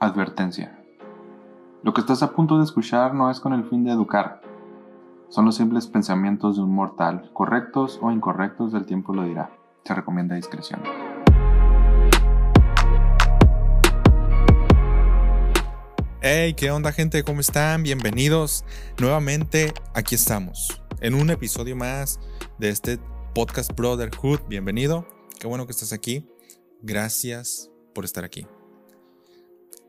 Advertencia. Lo que estás a punto de escuchar no es con el fin de educar. Son los simples pensamientos de un mortal, correctos o incorrectos, del tiempo lo dirá. Se recomienda discreción. Hey, ¿qué onda gente? ¿Cómo están? Bienvenidos. Nuevamente aquí estamos, en un episodio más de este podcast Brotherhood. Bienvenido. Qué bueno que estás aquí. Gracias por estar aquí.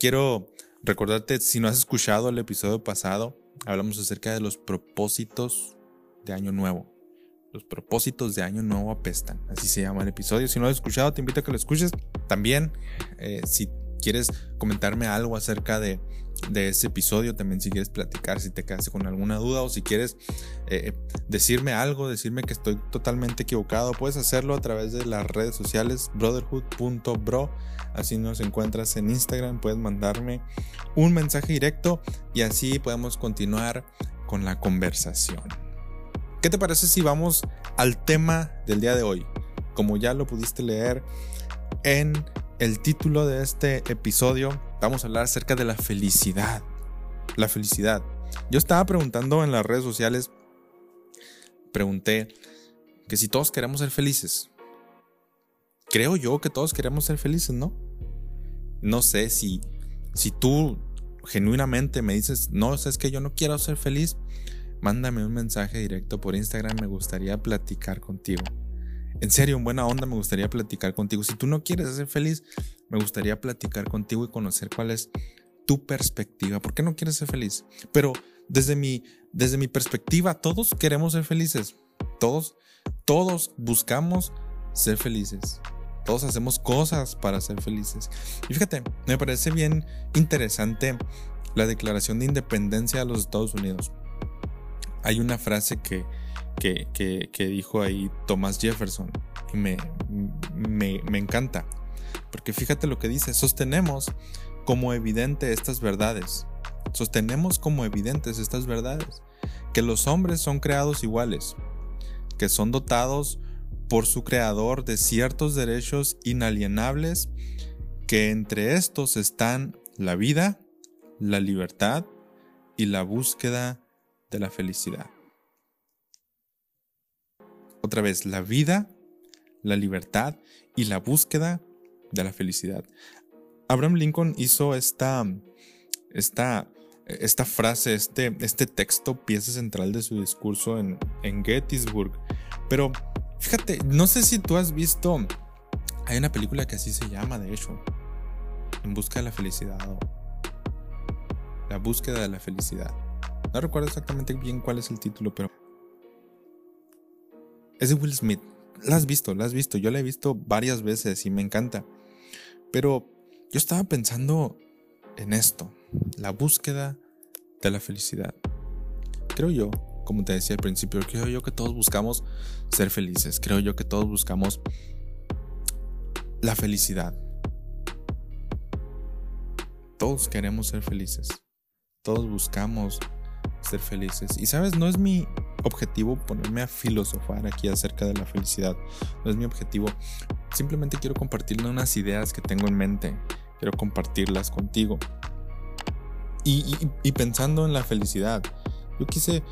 Quiero recordarte, si no has escuchado el episodio pasado, hablamos acerca de los propósitos de Año Nuevo. Los propósitos de Año Nuevo apestan, así se llama el episodio. Si no lo has escuchado, te invito a que lo escuches. También, eh, si quieres comentarme algo acerca de, de episodio, también si quieres platicar, si te quedaste con alguna duda o si quieres eh, decirme algo, decirme que estoy totalmente equivocado, puedes hacerlo a través de las redes sociales brotherhood.bro. Así nos encuentras en Instagram, puedes mandarme un mensaje directo y así podemos continuar con la conversación. ¿Qué te parece si vamos al tema del día de hoy? Como ya lo pudiste leer en el título de este episodio, vamos a hablar acerca de la felicidad. La felicidad. Yo estaba preguntando en las redes sociales, pregunté que si todos queremos ser felices. Creo yo que todos queremos ser felices, ¿no? No sé si, si tú genuinamente me dices, no, es que yo no quiero ser feliz, mándame un mensaje directo por Instagram, me gustaría platicar contigo. En serio, en buena onda me gustaría platicar contigo. Si tú no quieres ser feliz, me gustaría platicar contigo y conocer cuál es tu perspectiva. ¿Por qué no quieres ser feliz? Pero desde mi, desde mi perspectiva, todos queremos ser felices. Todos, todos buscamos ser felices. Todos hacemos cosas para ser felices. Y fíjate, me parece bien interesante la declaración de independencia de los Estados Unidos. Hay una frase que, que, dijo ahí Thomas Jefferson. Y me, me, me encanta. Porque fíjate lo que dice, sostenemos como evidente estas verdades. Sostenemos como evidentes estas verdades. Que los hombres son creados iguales. Que son dotados por su creador de ciertos derechos inalienables. Que entre estos están la vida, la libertad y la búsqueda de la felicidad. Otra vez, la vida, la libertad y la búsqueda de la felicidad. Abraham Lincoln hizo esta, esta, esta frase, este, este texto, pieza central de su discurso en, en Gettysburg. Pero fíjate, no sé si tú has visto, hay una película que así se llama, de hecho, En busca de la felicidad La búsqueda de la felicidad. No recuerdo exactamente bien cuál es el título, pero es de Will Smith. La has visto, la has visto. Yo la he visto varias veces y me encanta. Pero yo estaba pensando en esto, la búsqueda de la felicidad. Creo yo, como te decía al principio, creo yo que todos buscamos ser felices. Creo yo que todos buscamos la felicidad. Todos queremos ser felices. Todos buscamos ser felices. Y sabes, no es mi objetivo ponerme a filosofar aquí acerca de la felicidad. No es mi objetivo. Simplemente quiero compartirle unas ideas que tengo en mente. Quiero compartirlas contigo. Y, pensando en la felicidad, yo quise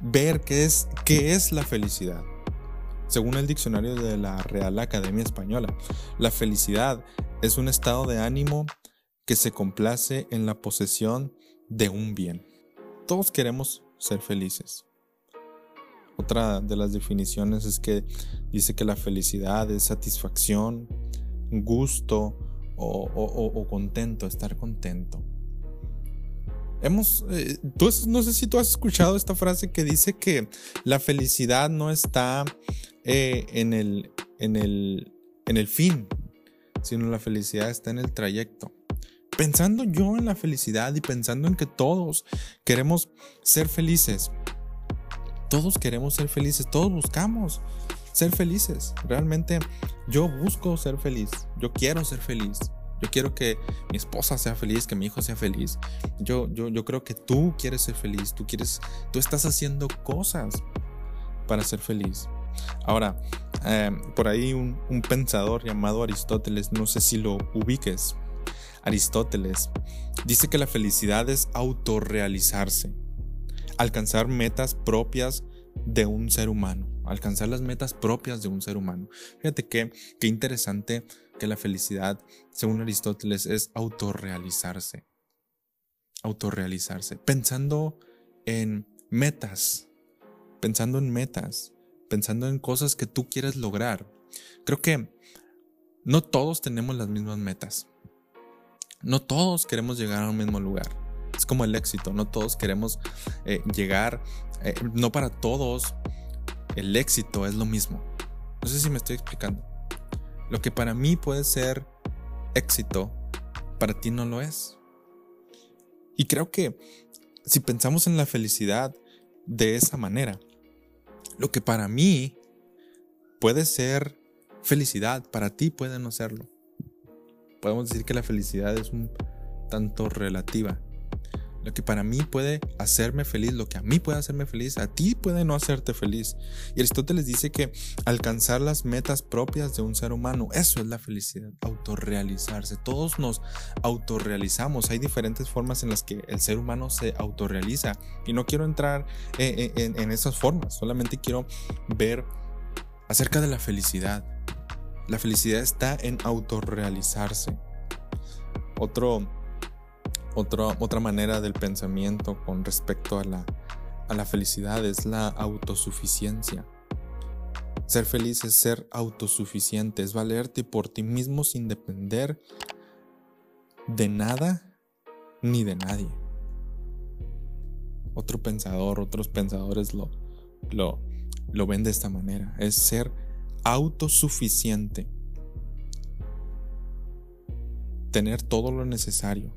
ver qué es, qué es la felicidad. Según el diccionario de la Real Academia Española, la felicidad es un estado de ánimo que se complace en la posesión de un bien. Todos queremos ser felices. Otra de las definiciones es que dice que la felicidad es satisfacción, gusto o, contento, estar contento. Hemos, eh, no sé si tú has escuchado esta frase que dice que la felicidad no está eh, en, el, en, el, en el fin, sino la felicidad está en el trayecto pensando yo en la felicidad y pensando en que todos queremos ser felices. Todos queremos ser felices, todos buscamos ser felices. Realmente yo busco ser feliz, yo quiero ser feliz. Yo quiero que mi esposa sea feliz, que mi hijo sea feliz. Yo, yo, yo creo que tú quieres ser feliz, tú quieres, tú estás haciendo cosas para ser feliz. Ahora, eh, por ahí un pensador llamado Aristóteles, no sé si lo ubiques, Aristóteles dice que la felicidad es autorrealizarse, alcanzar metas propias de un ser humano, alcanzar las metas propias de un ser humano. Fíjate qué, qué interesante que la felicidad, según Aristóteles, es autorrealizarse. Autorrealizarse. Pensando en metas, pensando en metas, pensando en cosas que tú quieres lograr. Creo que no todos tenemos las mismas metas. No todos queremos llegar a un mismo lugar. Es como el éxito, no todos queremos eh, llegar, eh, no para todos el éxito es lo mismo. No sé si me estoy explicando. Lo que para mí puede ser éxito, para ti no lo es. Y creo que si pensamos en la felicidad de esa manera, lo que para mí puede ser felicidad, para ti puede no serlo. Podemos decir que la felicidad es un tanto relativa. Lo que para mí puede hacerme feliz, lo que a mí puede hacerme feliz, a ti puede no hacerte feliz. Y Aristóteles dice que alcanzar las metas propias de un ser humano, eso es la felicidad, autorrealizarse. Todos nos autorrealizamos. Hay diferentes formas en las que el ser humano se autorrealiza. Y no quiero entrar en, en esas formas, solamente quiero ver acerca de la felicidad. La felicidad está en autorrealizarse. Otro otra manera del pensamiento con respecto a la, a la felicidad es la autosuficiencia. Ser feliz es ser autosuficiente, es valerte por ti mismo sin depender de nada ni de nadie. Otro pensador, otros pensadores lo, lo, lo ven de esta manera, es ser autosuficiente. Tener todo lo necesario,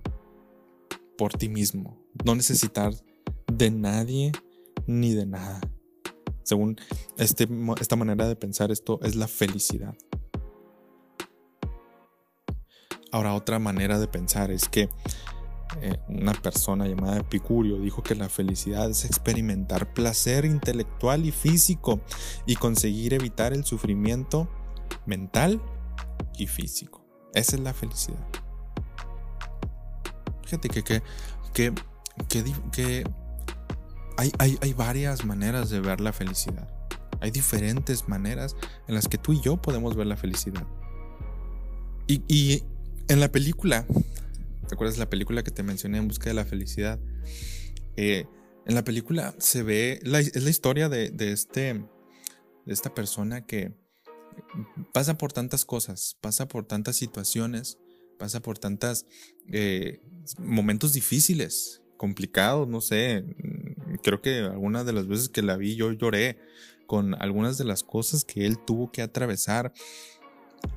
por ti mismo, no necesitar de nadie ni de nada. Según este, esta manera de pensar, esto es la felicidad. Ahora, otra manera de pensar es que eh, una persona llamada Epicurio dijo que la felicidad es experimentar placer intelectual y físico y conseguir evitar el sufrimiento mental y físico. Esa es la felicidad. Fíjate que, que, que, que, hay, hay, hay varias maneras de ver la felicidad. Hay diferentes maneras en las que tú y yo podemos ver la felicidad. Y, y en la película, ¿te acuerdas la película que te mencioné en busca de la felicidad? Eh, en la película se ve, la, es la historia de, de, este, de esta persona que pasa por tantas cosas, pasa por tantas situaciones pasa por tantos eh, momentos difíciles, complicados, no sé. Mm, creo que algunas de las veces que la vi yo lloré con algunas de las cosas que él tuvo que atravesar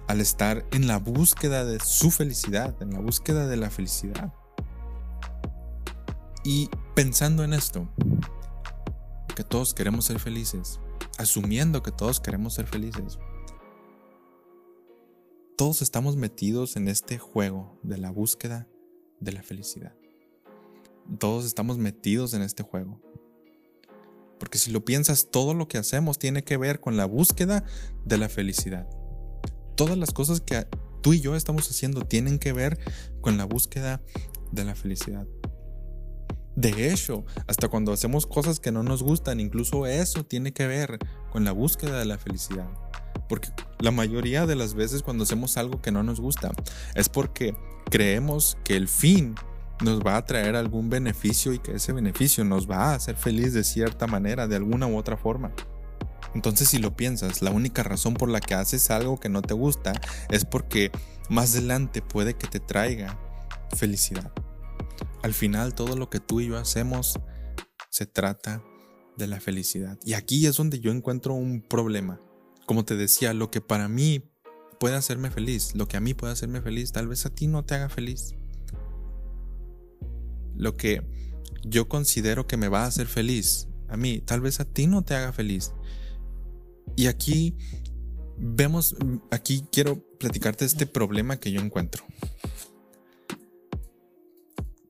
al estar en la búsqueda de su felicidad, en la búsqueda de la felicidad. Y pensando en esto, que todos queremos ser felices, asumiendo que todos queremos ser felices, todos estamos metidos en este juego de la búsqueda de la felicidad. Todos estamos metidos en este juego. Porque si lo piensas, todo lo que hacemos tiene que ver con la búsqueda de la felicidad. Todas las cosas que tú y yo estamos haciendo tienen que ver con la búsqueda de la felicidad. De hecho, hasta cuando hacemos cosas que no nos gustan, incluso eso tiene que ver con la búsqueda de la felicidad. Porque la mayoría de las veces cuando hacemos algo que no nos gusta es porque creemos que el fin nos va a traer algún beneficio y que ese beneficio nos va a hacer feliz de cierta manera, de alguna u otra forma. Entonces si lo piensas, la única razón por la que haces algo que no te gusta es porque más adelante puede que te traiga felicidad. Al final todo lo que tú y yo hacemos se trata de la felicidad. Y aquí es donde yo encuentro un problema. Como te decía, lo que para mí puede hacerme feliz, lo que a mí puede hacerme feliz, tal vez a ti no te haga feliz. Lo que yo considero que me va a hacer feliz, a mí, tal vez a ti no te haga feliz. Y aquí vemos, aquí quiero platicarte este problema que yo encuentro.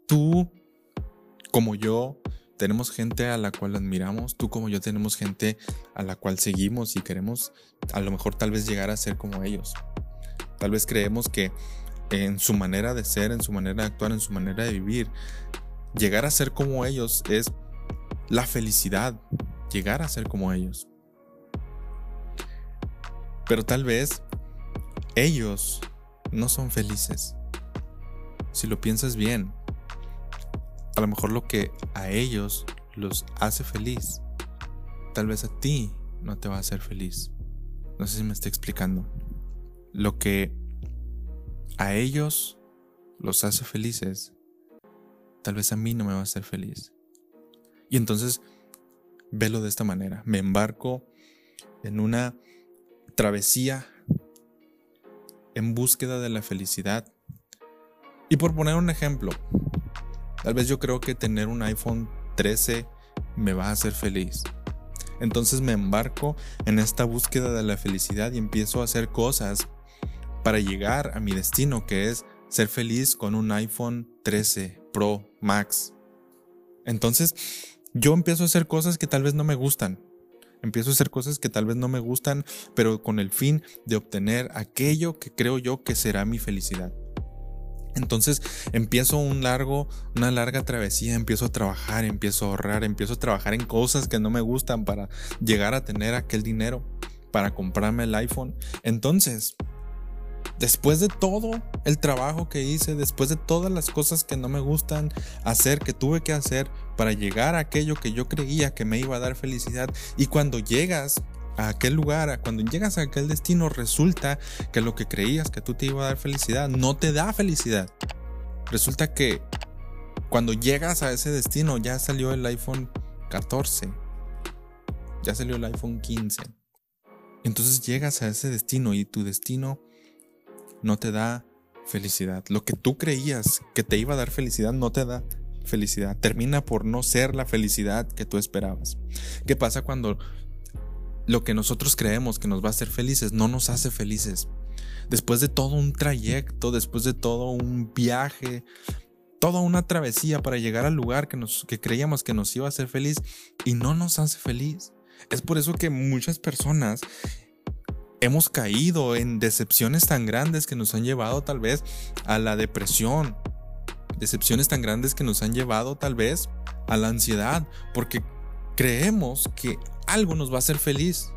Tú, como yo, tenemos gente a la cual admiramos, tú como yo tenemos gente a la cual seguimos y queremos a lo mejor tal vez llegar a ser como ellos. Tal vez creemos que en su manera de ser, en su manera de actuar, en su manera de vivir. Llegar a ser como ellos es la felicidad, llegar a ser como ellos. Pero tal vez ellos no son felices. Si lo piensas bien, a lo mejor lo que a ellos los hace feliz, tal vez a ti no te va a hacer feliz. No sé si me estoy explicando. Lo que a ellos los hace felices, tal vez a mí no me va a hacer feliz. Y entonces, velo de esta manera. Me embarco en una travesía en búsqueda de la felicidad. Y por poner un ejemplo, tal vez yo creo que tener un iPhone 13 me va a hacer feliz. Entonces me embarco en esta búsqueda de la felicidad y empiezo a hacer cosas para llegar a mi destino, que es ser feliz con un iPhone 13 Pro Max. Entonces, yo empiezo a hacer cosas que tal vez no me gustan. Empiezo a hacer cosas que tal vez no me gustan, pero con el fin de obtener aquello que creo yo que será mi felicidad. Entonces empiezo un largo, una larga travesía, empiezo a trabajar, empiezo a ahorrar, empiezo a trabajar en cosas que no me gustan para llegar a tener aquel dinero para comprarme el iPhone. Entonces, después de todo el trabajo que hice, después de todas las cosas que no me gustan hacer, que tuve que hacer para llegar a aquello que yo creía que me iba a dar felicidad, y cuando llegas a aquel lugar, cuando llegas a aquel destino, resulta que lo que creías que tú te iba a dar felicidad no te da felicidad. Resulta que cuando llegas a ese destino ya salió el iPhone 14, ya salió el iPhone 15. Entonces llegas a ese destino y tu destino no te da felicidad. Lo que tú creías que te iba a dar felicidad no te da felicidad. Termina por no ser la felicidad que tú esperabas. ¿Qué pasa cuando lo que nosotros creemos que nos va a hacer felices no nos hace felices? Después de todo un trayecto, después de todo un viaje, toda una travesía para llegar al lugar que, nos, que creíamos que nos iba a hacer feliz y no nos hace feliz. Es por eso que muchas personas hemos caído en decepciones tan grandes que nos han llevado tal vez a la depresión, decepciones tan grandes que nos han llevado tal vez a la ansiedad, porque creemos que algo nos va a hacer feliz.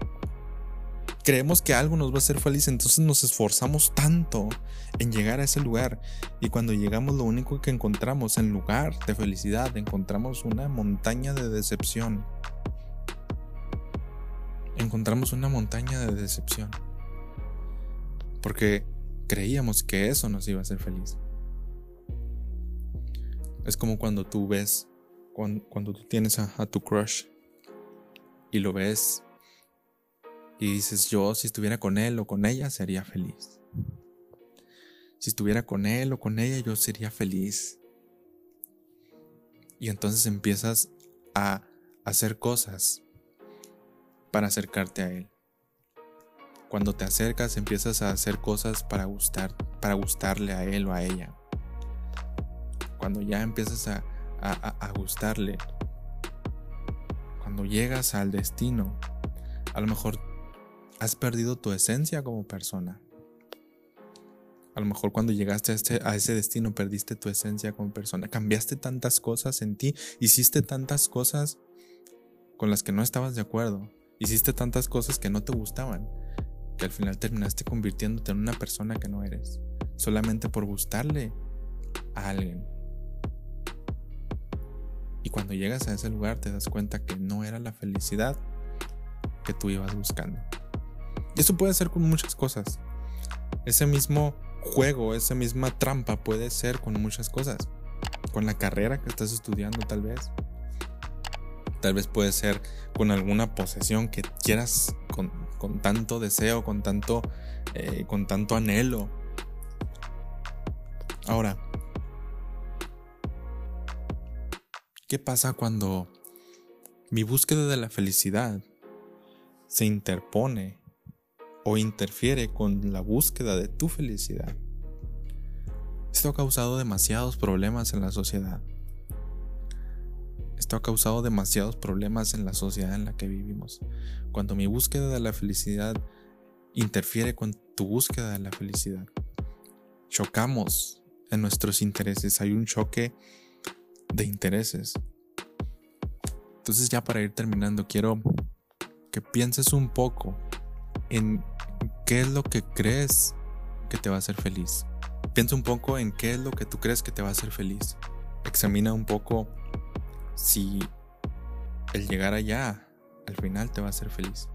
Creemos que algo nos va a hacer feliz, entonces nos esforzamos tanto en llegar a ese lugar. Y cuando llegamos lo único que encontramos en lugar de felicidad, encontramos una montaña de decepción encontramos una montaña de decepción. Porque creíamos que eso nos iba a hacer feliz. Es como cuando tú ves, cuando, tú tienes a, tu crush y lo ves y dices, yo si estuviera con él o con ella sería feliz. Si estuviera con él o con ella yo sería feliz. Y entonces empiezas a hacer cosas para acercarte a Él. Cuando te acercas empiezas a hacer cosas para gustar, para gustarle a Él o a ella. Cuando ya empiezas a, a gustarle, cuando llegas al destino, a lo mejor has perdido tu esencia como persona. A lo mejor cuando llegaste a, este, a, ese destino perdiste tu esencia como persona. Cambiaste tantas cosas en ti, hiciste tantas cosas con las que no estabas de acuerdo. Hiciste tantas cosas que no te gustaban, que al final terminaste convirtiéndote en una persona que no eres, solamente por gustarle a alguien. Y cuando llegas a ese lugar te das cuenta que no era la felicidad que tú ibas buscando. Y eso puede ser con muchas cosas. Ese mismo juego, esa misma trampa puede ser con muchas cosas. Con la carrera que estás estudiando tal vez Tal vez puede ser con alguna posesión que quieras con, tanto deseo, con tanto, eh, con tanto anhelo. Ahora, ¿qué pasa cuando mi búsqueda de la felicidad se interpone o interfiere con la búsqueda de tu felicidad? Esto ha causado demasiados problemas en la sociedad. Ha causado demasiados problemas en la sociedad en la que vivimos. Cuando mi búsqueda de la felicidad interfiere con tu búsqueda de la felicidad. chocamos en nuestros intereses, hay un choque de intereses. Entonces ya para ir terminando, quiero que pienses un poco en qué es lo que crees que te va a hacer feliz. Piensa un poco en qué es lo que tú crees que te va a hacer feliz. Examina un poco si el llegar allá al final te va a hacer feliz.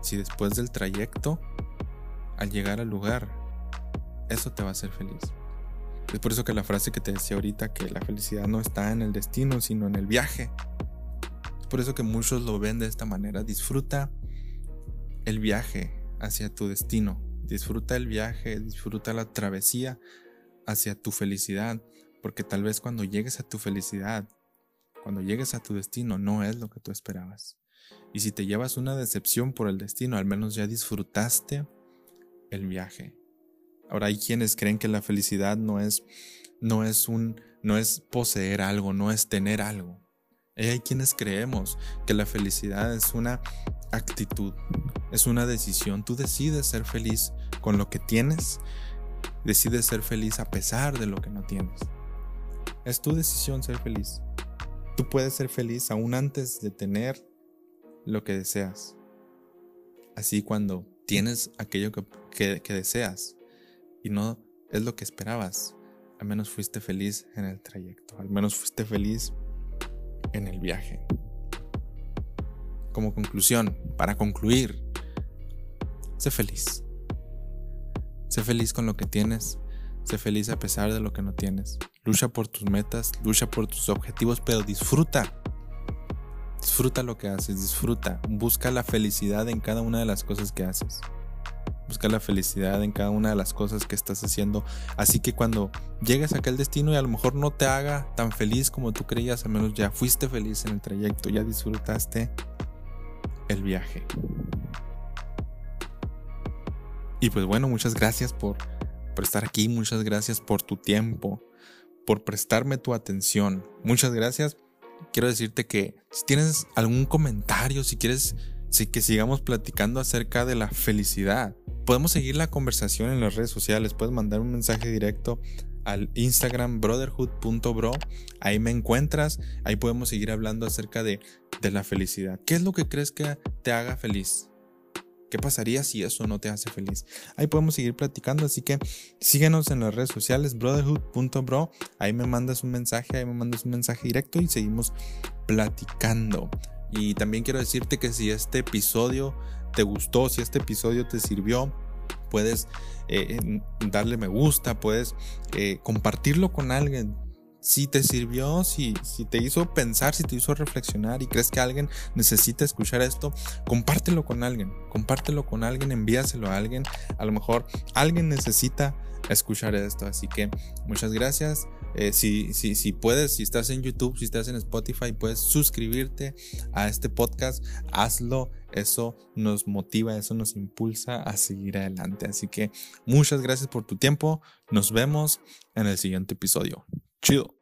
Si después del trayecto, al llegar al lugar, eso te va a hacer feliz. Es por eso que la frase que te decía ahorita, que la felicidad no está en el destino, sino en el viaje. Es por eso que muchos lo ven de esta manera. Disfruta el viaje hacia tu destino. Disfruta el viaje, disfruta la travesía hacia tu felicidad. Porque tal vez cuando llegues a tu felicidad, cuando llegues a tu destino, no es lo que tú esperabas. Y si te llevas una decepción por el destino, al menos ya disfrutaste el viaje. Ahora hay quienes creen que la felicidad no es no es un no es poseer algo, no es tener algo. Y hay quienes creemos que la felicidad es una actitud, es una decisión. Tú decides ser feliz con lo que tienes, decides ser feliz a pesar de lo que no tienes. Es tu decisión ser feliz. Tú puedes ser feliz aún antes de tener lo que deseas. Así cuando tienes aquello que, deseas y no es lo que esperabas, al menos fuiste feliz en el trayecto, al menos fuiste feliz en el viaje. Como conclusión, para concluir, sé feliz. Sé feliz con lo que tienes, sé feliz a pesar de lo que no tienes. Lucha por tus metas, lucha por tus objetivos, pero disfruta Disfruta lo que haces, disfruta. Busca la felicidad en cada una de las cosas que haces. Busca la felicidad en cada una de las cosas que estás haciendo. Así que cuando llegues a aquel destino y a lo mejor no te haga tan feliz como tú creías, al menos ya fuiste feliz en el trayecto, ya disfrutaste el viaje. Y pues bueno, muchas gracias por, por estar aquí, muchas gracias por tu tiempo, por prestarme tu atención. Muchas gracias quiero decirte que si tienes algún comentario, si quieres que sigamos platicando acerca de la felicidad, podemos seguir la conversación en las redes sociales. Puedes mandar un mensaje directo al Instagram brotherhood.bro. Ahí me encuentras. Ahí podemos seguir hablando acerca de, de la felicidad. ¿Qué es lo que crees que te haga feliz? ¿Qué pasaría si eso no te hace feliz? Ahí podemos seguir platicando, así que síguenos en las redes sociales, brotherhood.bro. Ahí me mandas un mensaje, ahí me mandas un mensaje directo y seguimos platicando. Y también quiero decirte que si este episodio te gustó, si este episodio te sirvió, puedes eh, darle me gusta, puedes eh, compartirlo con alguien si te sirvió, si, si te hizo pensar, si te hizo reflexionar y crees que alguien necesita escuchar esto, compártelo con alguien, compártelo con alguien, envíaselo a alguien. A lo mejor alguien necesita escuchar esto. Así que muchas gracias. Eh, si, si, si puedes, si estás en YouTube, si estás en Spotify, puedes suscribirte a este podcast, hazlo. Eso nos motiva, eso nos impulsa a seguir adelante. Así que muchas gracias por tu tiempo. Nos vemos en el siguiente episodio. Chill.